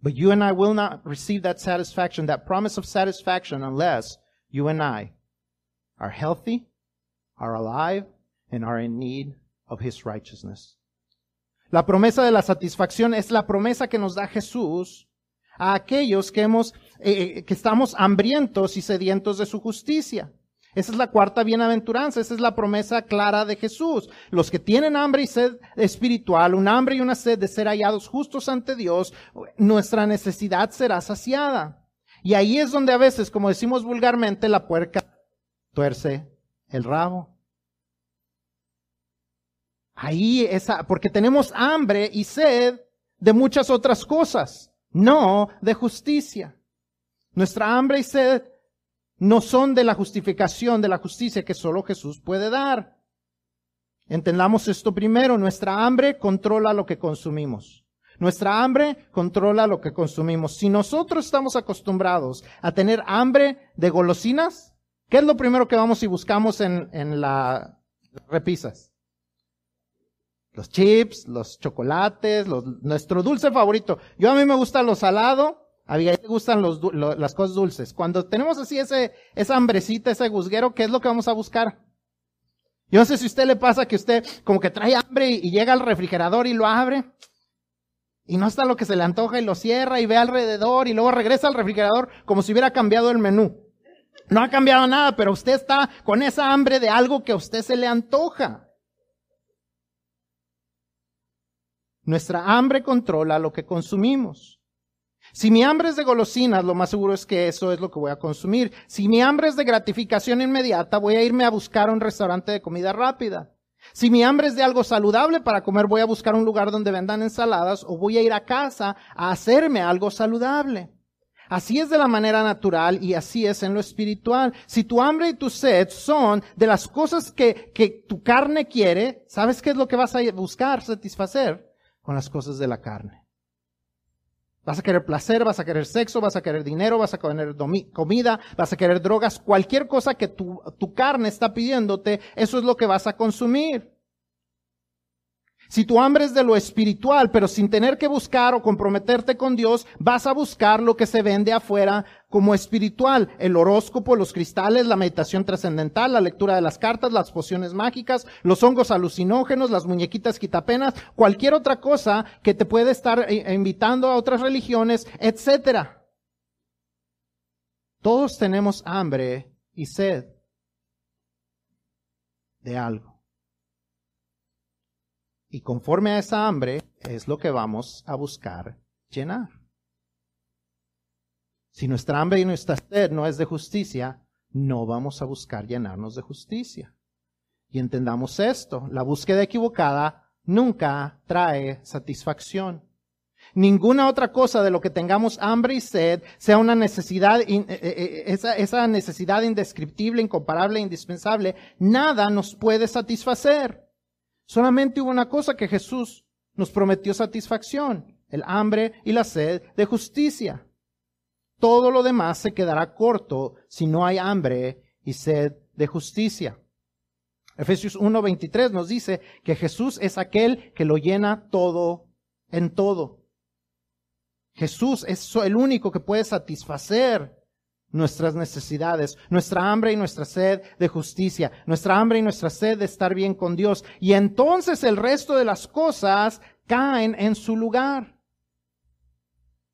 But you and I will not receive that satisfaction, that promise of satisfaction, unless you and I are healthy, are alive, and are in need of His righteousness. La promesa de la satisfacción es la promesa que nos da Jesús a aquellos que hemos, eh, eh que estamos hambrientos y sedientos de su justicia. Esa es la cuarta bienaventuranza, esa es la promesa clara de Jesús. Los que tienen hambre y sed espiritual, un hambre y una sed de ser hallados justos ante Dios, nuestra necesidad será saciada. Y ahí es donde a veces, como decimos vulgarmente, la puerca tuerce el rabo. Ahí esa, porque tenemos hambre y sed de muchas otras cosas, no de justicia. Nuestra hambre y sed no son de la justificación, de la justicia que solo Jesús puede dar. Entendamos esto primero, nuestra hambre controla lo que consumimos. Nuestra hambre controla lo que consumimos. Si nosotros estamos acostumbrados a tener hambre de golosinas, ¿qué es lo primero que vamos y buscamos en, en las repisas? Los chips, los chocolates, nuestro dulce favorito. Yo a mí me gusta lo salado a Abigail le gustan los, las cosas dulces. Cuando tenemos así ese, esa hambrecita, ese guzguero, ¿qué es lo que vamos a buscar? Yo no sé si a usted le pasa que usted como que trae hambre y, llega al refrigerador y lo abre. Y no está lo que se le antoja y lo cierra y ve alrededor y luego regresa al refrigerador como si hubiera cambiado el menú. No ha cambiado nada, pero usted está con esa hambre de algo que a usted se le antoja. Nuestra hambre controla lo que consumimos. Si mi hambre es de golosinas, lo más seguro es que eso es lo que voy a consumir. Si mi hambre es de gratificación inmediata, voy a irme a buscar un restaurante de comida rápida. Si mi hambre es de algo saludable para comer, voy a buscar un lugar donde vendan ensaladas o voy a ir a casa a hacerme algo saludable. Así es de la manera natural y así es en lo espiritual. Si tu hambre y tu sed son de las cosas que, que tu carne quiere, ¿sabes qué es lo que vas a buscar satisfacer? Con las cosas de la carne. Vas a querer placer, vas a querer sexo, vas a querer dinero, vas a querer comida, vas a querer drogas, cualquier cosa que tu, tu carne está pidiéndote, eso es lo que vas a consumir. Si tu hambre es de lo espiritual, pero sin tener que buscar o comprometerte con Dios, vas a buscar lo que se vende afuera como espiritual. El horóscopo, los cristales, la meditación trascendental, la lectura de las cartas, las pociones mágicas, los hongos alucinógenos, las muñequitas quitapenas, cualquier otra cosa que te puede estar eh, invitando a otras religiones, etc. Todos tenemos hambre y sed de algo. Y conforme a esa hambre es lo que vamos a buscar llenar. Si nuestra hambre y nuestra sed no es de justicia, no vamos a buscar llenarnos de justicia. Y entendamos esto, la búsqueda equivocada nunca trae satisfacción. Ninguna otra cosa de lo que tengamos hambre y sed sea una necesidad, eh, eh, eh, esa, esa necesidad indescriptible, incomparable, indispensable, nada nos puede satisfacer. Solamente hubo una cosa que Jesús nos prometió satisfacción, el hambre y la sed de justicia. Todo lo demás se quedará corto si no hay hambre y sed de justicia. Efesios 1:23 nos dice que Jesús es aquel que lo llena todo en todo. Jesús es el único que puede satisfacer nuestras necesidades, nuestra hambre y nuestra sed de justicia, nuestra hambre y nuestra sed de estar bien con Dios. Y entonces el resto de las cosas caen en su lugar.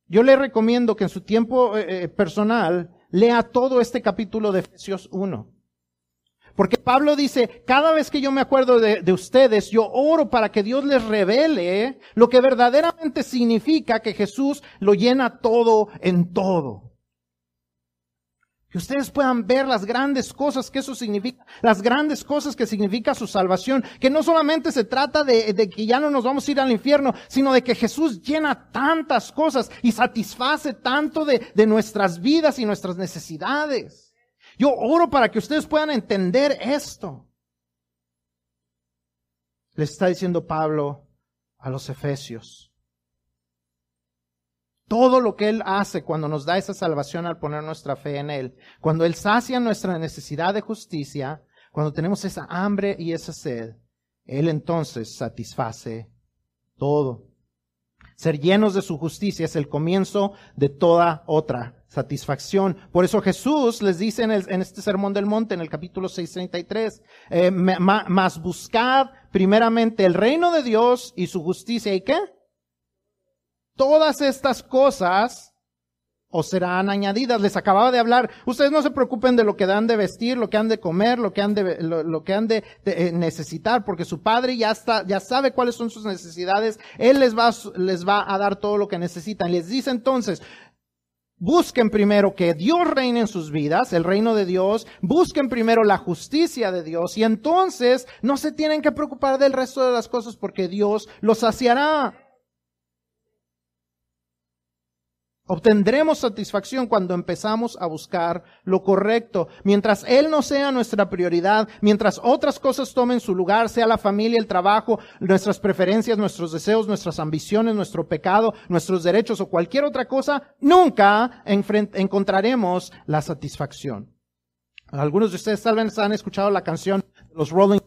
Yo le recomiendo que en su tiempo eh, eh, personal lea todo este capítulo de Efesios 1. Porque Pablo dice, cada vez que yo me acuerdo de, de, ustedes, yo oro para que Dios les revele lo que verdaderamente significa que Jesús lo llena todo en todo. Que ustedes puedan ver las grandes cosas que eso significa, las grandes cosas que significa su salvación, que no solamente se trata de, de, que ya no nos vamos a ir al infierno, sino de que Jesús llena tantas cosas y satisface tanto de, de nuestras vidas y nuestras necesidades. Yo oro para que ustedes puedan entender esto. Les está diciendo Pablo a los Efesios. Todo lo que Él hace cuando nos da esa salvación al poner nuestra fe en Él, cuando Él sacia nuestra necesidad de justicia, cuando tenemos esa hambre y esa sed, Él entonces satisface todo. Ser llenos de su justicia es el comienzo de toda otra satisfacción. Por eso Jesús les dice en, en este sermón del monte, en el capítulo 633, eh, más buscad primeramente el reino de Dios y su justicia. ¿Y qué? Todas estas cosas os serán añadidas. Les acababa de hablar. Ustedes no se preocupen de lo que han de vestir, lo que han de comer, lo que han de, lo, que han de, eh, necesitar, porque su padre ya está, ya sabe cuáles son sus necesidades. Él les va, les va a dar todo lo que necesitan. Les dice entonces, Busquen primero que Dios reine en sus vidas, el reino de Dios, busquen primero la justicia de Dios y entonces no se tienen que preocupar del resto de las cosas porque Dios los saciará. Obtendremos satisfacción cuando empezamos a buscar lo correcto. Mientras Él no sea nuestra prioridad, mientras otras cosas tomen su lugar, sea la familia, el trabajo, nuestras preferencias, nuestros deseos, nuestras ambiciones, nuestro pecado, nuestros derechos o cualquier otra cosa, nunca encontraremos la satisfacción. Algunos de ustedes tal vez han escuchado la canción Los Rolling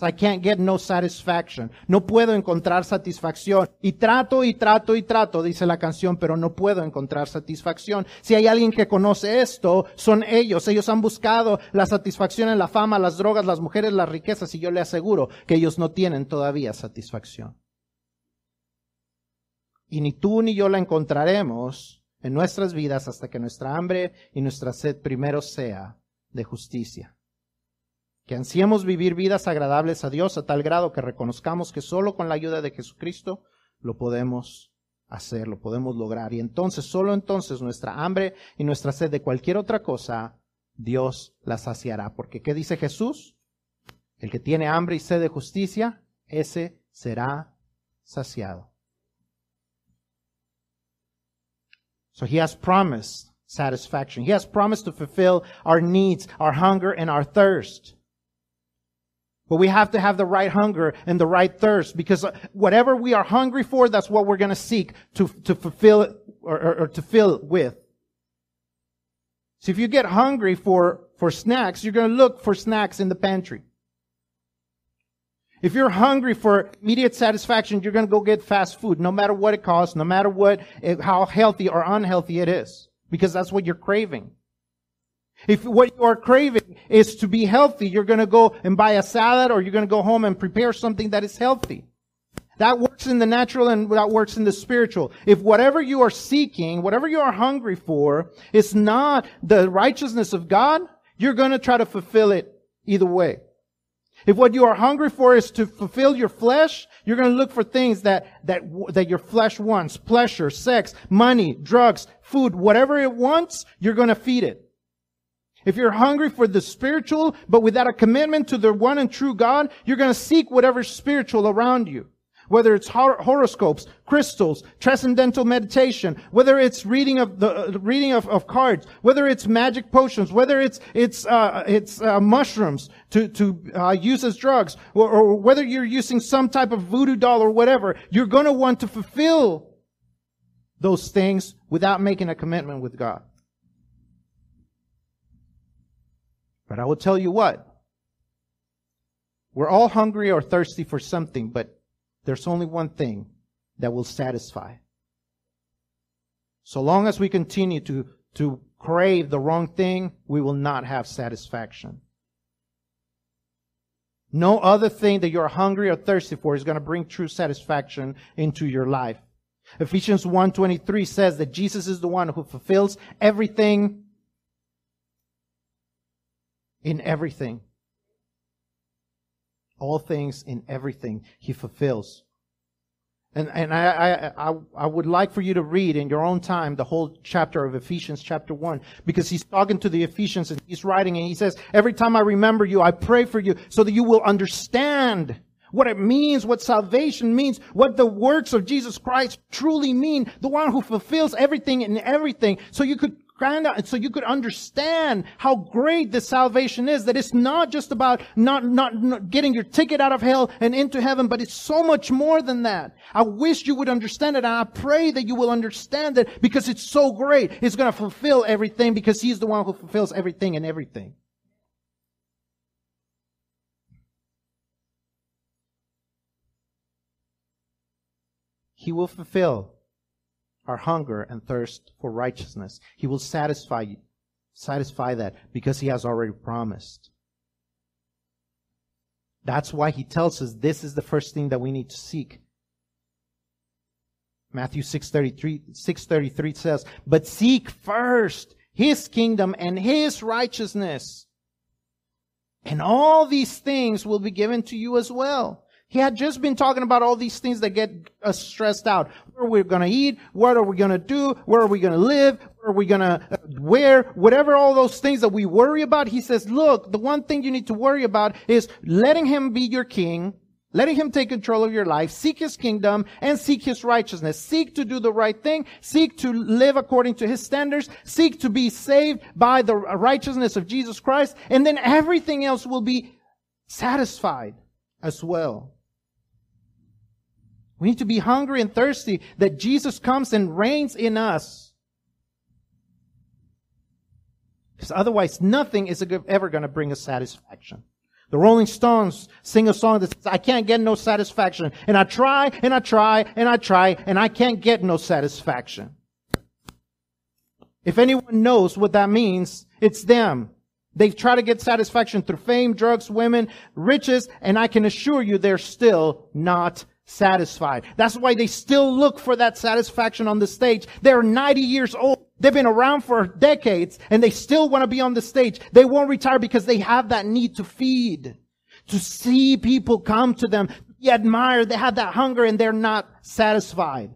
I can't get no satisfaction. No puedo encontrar satisfacción. Y trato y trato y trato, dice la canción, pero no puedo encontrar satisfacción. Si hay alguien que conoce esto, son ellos. Ellos han buscado la satisfacción en la fama, las drogas, las mujeres, las riquezas, y yo le aseguro que ellos no tienen todavía satisfacción. Y ni tú ni yo la encontraremos en nuestras vidas hasta que nuestra hambre y nuestra sed primero sea de justicia que ansiemos vivir vidas agradables a Dios a tal grado que reconozcamos que solo con la ayuda de Jesucristo lo podemos hacer, lo podemos lograr. Y entonces, solo entonces nuestra hambre y nuestra sed de cualquier otra cosa, Dios la saciará. Porque ¿qué dice Jesús? El que tiene hambre y sed de justicia, ese será saciado. So he has promised satisfaction. He has promised to fulfill our needs, our hunger, and our thirst. But we have to have the right hunger and the right thirst because whatever we are hungry for, that's what we're going to seek to, to fulfill it or, or, or to fill it with. So if you get hungry for, for snacks, you're going to look for snacks in the pantry. If you're hungry for immediate satisfaction, you're going to go get fast food, no matter what it costs, no matter what, eh, how healthy or unhealthy it is, because that's what you're craving. If what you are craving is to be healthy, you're going to go and buy a salad or you're going to go home and prepare something that is healthy. That works in the natural and that works in the spiritual. If whatever you are seeking, whatever you are hungry for, is not the righteousness of God, you're going to try to fulfill it either way. If what you are hungry for is to fulfill your flesh, you're going to look for things that, that, that your flesh wants. Pleasure, sex, money, drugs, food, whatever it wants, you're going to feed it. If you're hungry for the spiritual, but without a commitment to the one and true God, you're going to seek whatever spiritual around you. Whether it's hor- horoscopes, crystals, transcendental meditation, whether it's reading of the uh, reading of, of, cards, whether it's magic potions, whether it's it's uh, it's uh, mushrooms to to uh, use as drugs, or, or whether you're using some type of voodoo doll or whatever, you're going to want to fulfill those things without making a commitment with God. But I will tell you what. We're all hungry or thirsty for something, but there's only one thing that will satisfy. So long as we continue to, to crave the wrong thing, we will not have satisfaction. No other thing that you're hungry or thirsty for is going to bring true satisfaction into your life. Ephesians 1:23 says that Jesus is the one who fulfills everything in everything. All things in everything he fulfills. And, and I, I, I, would like for you to read in your own time the whole chapter of Ephesians chapter 1 because he's talking to the Ephesians and he's writing and he says, every time I remember you, I pray for you so that you will understand what it means, what salvation means, what the works of Jesus Christ truly mean, the one who fulfills everything in everything. So you could so you could understand how great this salvation is, that it's not just about not, not, not, getting your ticket out of hell and into heaven, but it's so much more than that. I wish you would understand it, and I pray that you will understand it because it's so great. It's gonna fulfill everything because He's the one who fulfills everything and everything. He will fulfill our hunger and thirst for righteousness. He will satisfy you, satisfy that because he has already promised. That's why he tells us this is the first thing that we need to seek. Matthew 6:33 6:33 says, "But seek first his kingdom and his righteousness, and all these things will be given to you as well." He had just been talking about all these things that get us stressed out. Where are we going to eat? What are we going to do? Where are we going to live? Where are we going to uh, wear? Whatever all those things that we worry about, he says, look, the one thing you need to worry about is letting him be your king, letting him take control of your life, seek his kingdom, and seek his righteousness. Seek to do the right thing, seek to live according to his standards, seek to be saved by the righteousness of Jesus Christ, and then everything else will be satisfied as well. We need to be hungry and thirsty that Jesus comes and reigns in us. Because otherwise, nothing is ever going to bring us satisfaction. The Rolling Stones sing a song that says, I can't get no satisfaction. And I try, and I try, and I try, and I can't get no satisfaction. If anyone knows what that means, it's them. They try to get satisfaction through fame, drugs, women, riches, and I can assure you they're still not satisfied. That's why they still look for that satisfaction on the stage. They're 90 years old. They've been around for decades and they still want to be on the stage. They won't retire because they have that need to feed, to see people come to them, be admired. They have that hunger and they're not satisfied.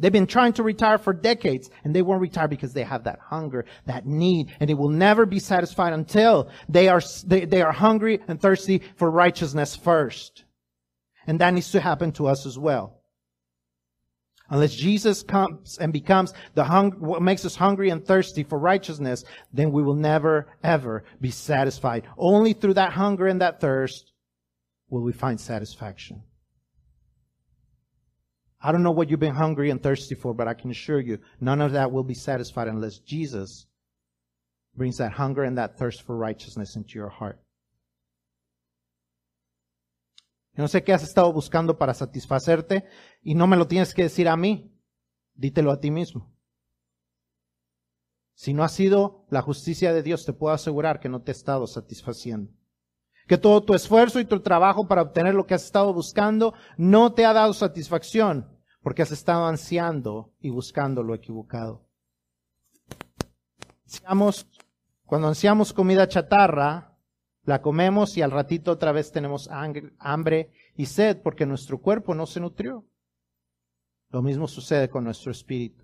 They've been trying to retire for decades and they won't retire because they have that hunger, that need, and they will never be satisfied until they are, they, they are hungry and thirsty for righteousness first. And that needs to happen to us as well. Unless Jesus comes and becomes the hung, what makes us hungry and thirsty for righteousness, then we will never, ever be satisfied. Only through that hunger and that thirst will we find satisfaction. I don't know what you've been hungry and thirsty for, but I can assure you, none of that will be satisfied unless Jesus brings that hunger and that thirst for righteousness into your heart. Yo no sé qué has estado buscando para satisfacerte y no me lo tienes que decir a mí, dítelo a ti mismo. Si no ha sido la justicia de Dios, te puedo asegurar que no te ha estado satisfaciendo. Que todo tu esfuerzo y tu trabajo para obtener lo que has estado buscando no te ha dado satisfacción porque has estado ansiando y buscando lo equivocado. cuando ansiamos comida chatarra, la comemos y al ratito otra vez tenemos hambre y sed porque nuestro cuerpo no se nutrió. Lo mismo sucede con nuestro espíritu.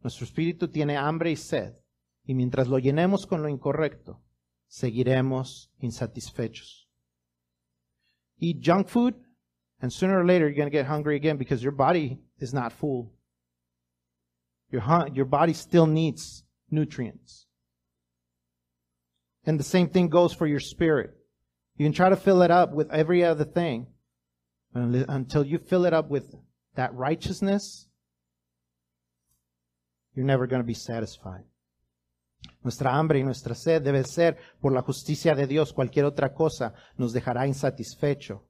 Nuestro espíritu tiene hambre y sed y mientras lo llenemos con lo incorrecto, seguiremos insatisfechos. Eat junk food and sooner or later you're going to get hungry again because your body is not full. Your, body still needs nutrients. And the same thing goes for your spirit. You can try to fill it up with every other thing until you fill it up with that righteousness, you're never going to be satisfied. Nuestra hambre y nuestra sed debe ser por la justicia de Dios. Cualquier otra cosa nos dejará insatisfecho.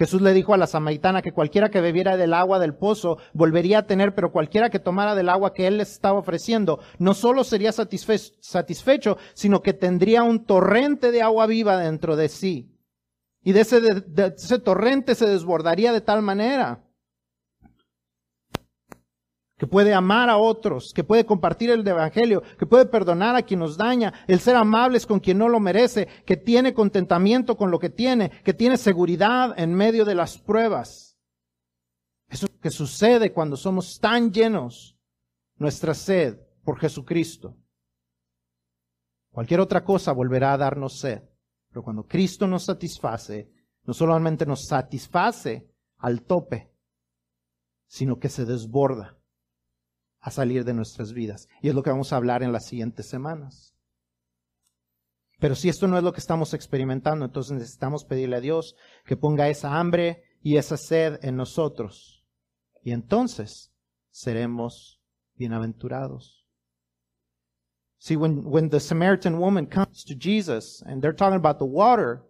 Jesús le dijo a la samaritana que cualquiera que bebiera del agua del pozo volvería a tener, pero cualquiera que tomara del agua que él les estaba ofreciendo, no solo sería satisfecho, sino que tendría un torrente de agua viva dentro de sí. Y de ese, de ese torrente se desbordaría de tal manera que puede amar a otros, que puede compartir el Evangelio, que puede perdonar a quien nos daña, el ser amables con quien no lo merece, que tiene contentamiento con lo que tiene, que tiene seguridad en medio de las pruebas. Eso que sucede cuando somos tan llenos, nuestra sed por Jesucristo. Cualquier otra cosa volverá a darnos sed, pero cuando Cristo nos satisface, no solamente nos satisface al tope, sino que se desborda a salir de nuestras vidas. Y es lo que vamos a hablar en las siguientes semanas. Pero si esto no es lo que estamos experimentando, entonces necesitamos pedirle a Dios que ponga esa hambre y esa sed en nosotros. Y entonces seremos bienaventurados. See, when, when the Samaritan woman comes to Jesus and they're talking about the water,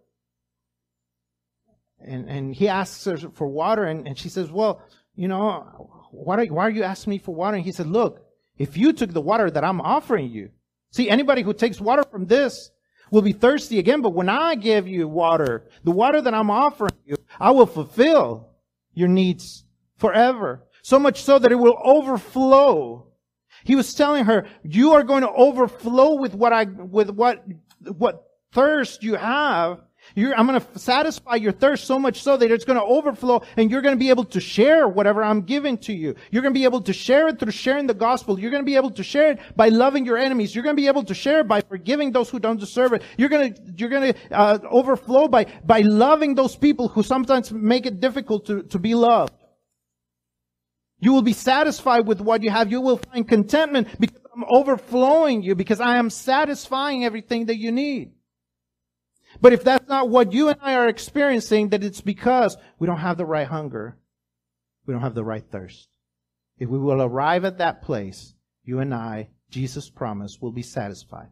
and, and he asks her for water, and, and she says, Well, you know, why are, why are you asking me for water? And he said, look, if you took the water that I'm offering you, see, anybody who takes water from this will be thirsty again, but when I give you water, the water that I'm offering you, I will fulfill your needs forever. So much so that it will overflow. He was telling her, you are going to overflow with what I, with what, what thirst you have you're, I'm going to satisfy your thirst so much so that it's going to overflow and you're going to be able to share whatever I'm giving to you. You're going to be able to share it through sharing the gospel. You're going to be able to share it by loving your enemies. You're going to be able to share it by forgiving those who don't deserve it. You're going to, you're going to uh, overflow by, by loving those people who sometimes make it difficult to, to be loved. You will be satisfied with what you have. You will find contentment because I'm overflowing you because I am satisfying everything that you need. But if that's not what you and I are experiencing, that it's because we don't have the right hunger. We don't have the right thirst. If we will arrive at that place, you and I, Jesus promised, will be satisfied.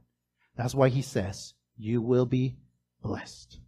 That's why he says, you will be blessed.